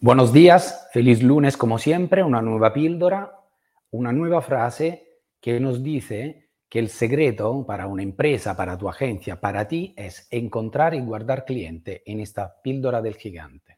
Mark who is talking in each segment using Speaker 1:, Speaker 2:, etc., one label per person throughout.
Speaker 1: Buenos días, feliz lunes como siempre, una nueva píldora, una nueva frase que nos dice que el secreto para una empresa, para tu agencia, para ti es encontrar y guardar cliente en esta píldora del gigante.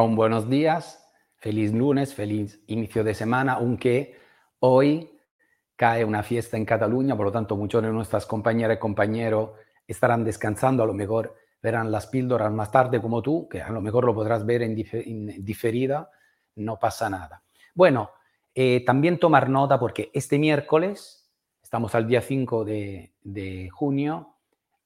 Speaker 1: Aún buenos días, feliz lunes, feliz inicio de semana, aunque hoy cae una fiesta en Cataluña, por lo tanto muchos de nuestras compañeras y compañeros estarán descansando, a lo mejor verán las píldoras más tarde como tú, que a lo mejor lo podrás ver en, diferida, no pasa nada. Bueno, eh, también tomar nota porque este miércoles, estamos al día 5 de, de junio,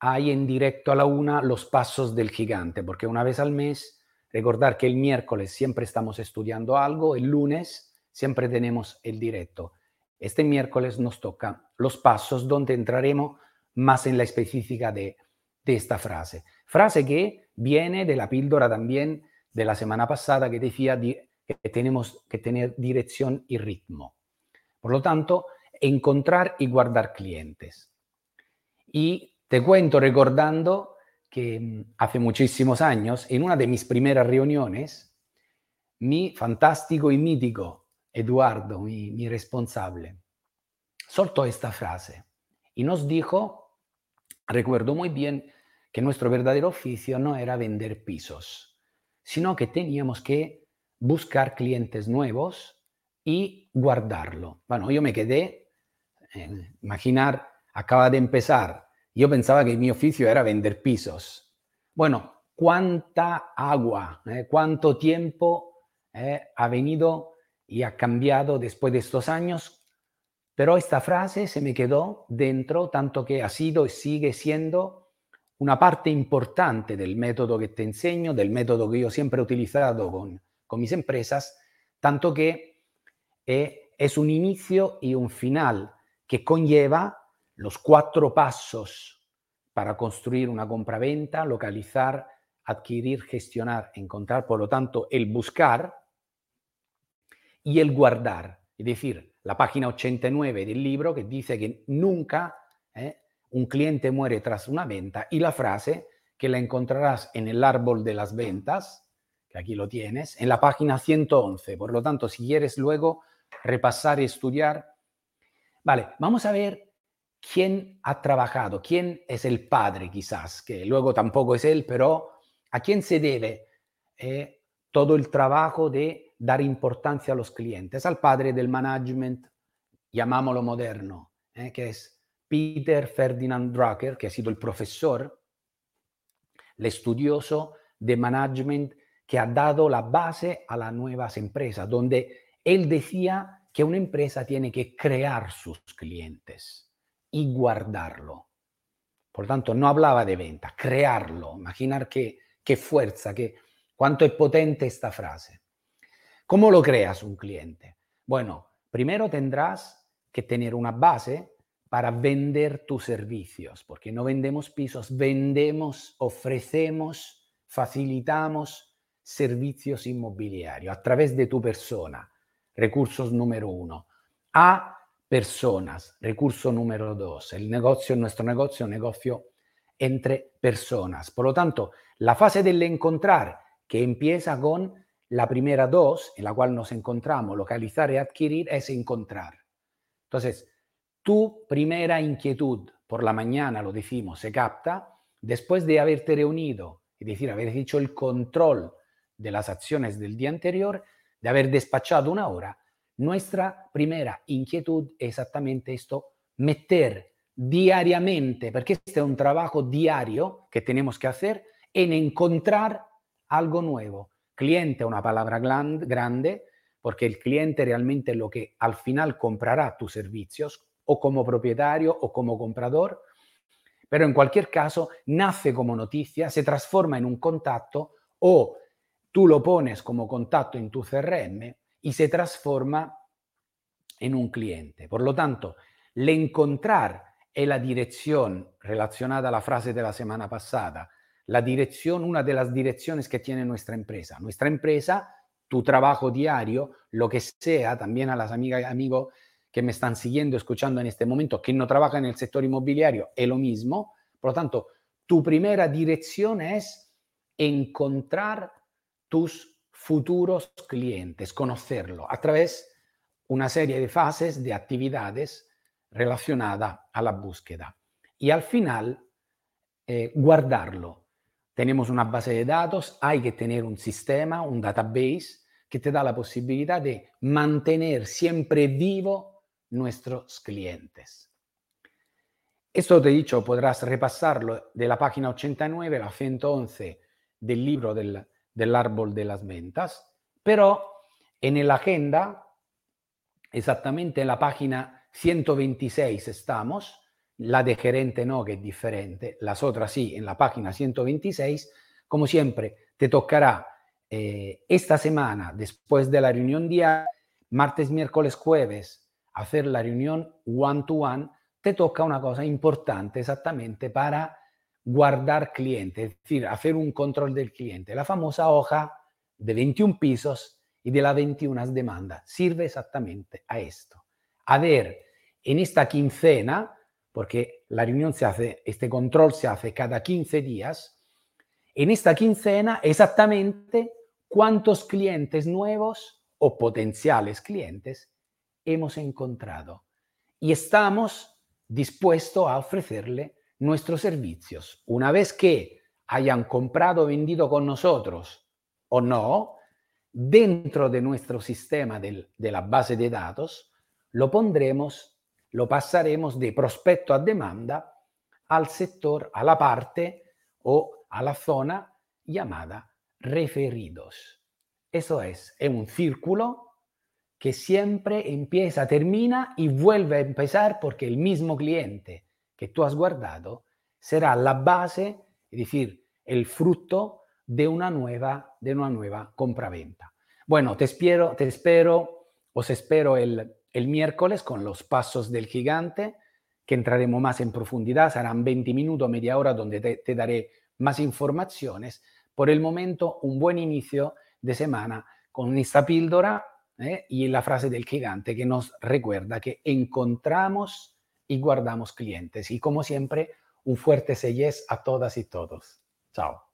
Speaker 1: hay en directo a la una los pasos del gigante, porque una vez al mes Recordar que el miércoles siempre estamos estudiando algo, el lunes siempre tenemos el directo. Este miércoles nos toca los pasos donde entraremos más en la específica de, esta frase. Frase que viene de la píldora también de la semana pasada que decía que tenemos que tener dirección y ritmo. Por lo tanto, encontrar y guardar clientes. Y te cuento recordando que mm, hace muchísimos años, en una de mis primeras reuniones, mi fantástico y mítico Eduardo, mi, responsable, soltó esta frase y nos dijo, recuerdo muy bien, que nuestro verdadero oficio no era vender pisos, sino que teníamos que buscar clientes nuevos y guardarlo. Bueno, yo me quedé, eh, imaginar, acaba de empezar yo pensaba que mi oficio era vender pisos. Bueno, cuánta agua, eh, cuánto tiempo eh, ha venido y ha cambiado después de estos años, pero esta frase se me quedó dentro, tanto que ha sido y sigue siendo una parte importante del método que te enseño, del método que yo siempre he utilizado con, mis empresas, tanto que eh, es un inicio y un final que conlleva los cuatro pasos para construir una compraventa, localizar, adquirir, gestionar, encontrar, por lo tanto, el buscar y el guardar. Es decir, la página 89 del libro que dice que nunca eh, un cliente muere tras una venta y la frase que la encontrarás en el árbol de las ventas, que aquí lo tienes, en la página 111. Por lo tanto, si quieres luego repasar y estudiar, vale, vamos a ver quién ha trabajado, quién es el padre quizás, que luego tampoco es él, pero a quién se debe eh, todo el trabajo de dar importancia a los clientes, al padre del management, llamámoslo moderno, eh, que es Peter Ferdinand Drucker, que ha sido el profesor, el estudioso de management que ha dado la base a las nuevas empresas, donde él decía que una empresa tiene que crear sus clientes y guardarlo. Por tanto, no hablaba de venta, crearlo, imaginar qué, qué fuerza, qué, cuánto es potente esta frase. ¿Cómo lo creas un cliente? Bueno, primero tendrás que tener una base para vender tus servicios, porque no vendemos pisos, vendemos, ofrecemos, facilitamos servicios inmobiliarios a través de tu persona. Recursos número uno. A personas. Recurso número dos. El negocio, nuestro negocio, negocio entre personas. Por lo tanto, la fase del encontrar, que empieza con la primera dos, en la cual nos encontramos, localizar y adquirir, es encontrar. Entonces, tu primera inquietud por la mañana, lo decimos, se capta después de haberte reunido, es decir, haber hecho el control de las acciones del día anterior, de haber despachado una hora, nuestra primera inquietud es exactamente esto, meter diariamente, porque este es un trabajo diario que tenemos que hacer, en encontrar algo nuevo. Cliente una palabra grande, porque el cliente realmente es lo que al final comprará tus servicios, o como propietario o como comprador, pero en cualquier caso nace como noticia, se transforma en un contacto o tú lo pones como contacto en tu CRM y se transforma en un cliente. Por lo tanto, el encontrar es la dirección, relacionada a la frase de la semana pasada, la dirección, una de las direcciones que tiene nuestra empresa. Nuestra empresa, tu trabajo diario, lo que sea, también a las amigas y amigos que me están siguiendo, escuchando en este momento, que no trabajan en el sector inmobiliario, es lo mismo. Por lo tanto, tu primera dirección es encontrar tus futuros clientes, conocerlo a través de una serie de fases, de actividades relacionadas a la búsqueda. Y al final, eh, guardarlo. Tenemos una base de datos, hay que tener un sistema, un database que te da la posibilidad de mantener siempre vivo nuestros clientes. Esto te he dicho, podrás repasarlo de la página 89 a la 111 del libro del, del árbol de las ventas, pero en la agenda, exactamente en la página 126 estamos, la de gerente no, que es diferente, las otras sí, en la página 126, como siempre, te tocará eh, esta semana, después de la reunión día, martes, miércoles, jueves, hacer la reunión one-to-one, te toca una cosa importante exactamente para guardar cliente, es decir, hacer un control del cliente. La famosa hoja de 21 pisos y de las 21 demandas sirve exactamente a esto. A ver, en esta quincena, porque la reunión se hace, este control se hace cada 15 días, en esta quincena exactamente cuántos clientes nuevos o potenciales clientes hemos encontrado y estamos dispuestos a ofrecerle nuestros servicios. Una vez que hayan comprado o vendido con nosotros o no, dentro de nuestro sistema de la base de datos, lo pondremos, lo pasaremos de prospecto a demanda al sector, a la parte o a la zona llamada referidos. Eso es, es un círculo que siempre empieza, termina y vuelve a empezar porque el mismo cliente tú has guardado será la base, es decir, el fruto de una nueva, de una nueva compraventa. Bueno, te espero, te espero, os espero el, el miércoles con los pasos del gigante, que entraremos más en profundidad, serán 20 minutos, media hora, donde te, te daré más informaciones. Por el momento, un buen inicio de semana con esta píldora ¿eh? y la frase del gigante que nos recuerda que encontramos y guardamos clientes. Y como siempre, un fuerte selles a todas y todos. Chao.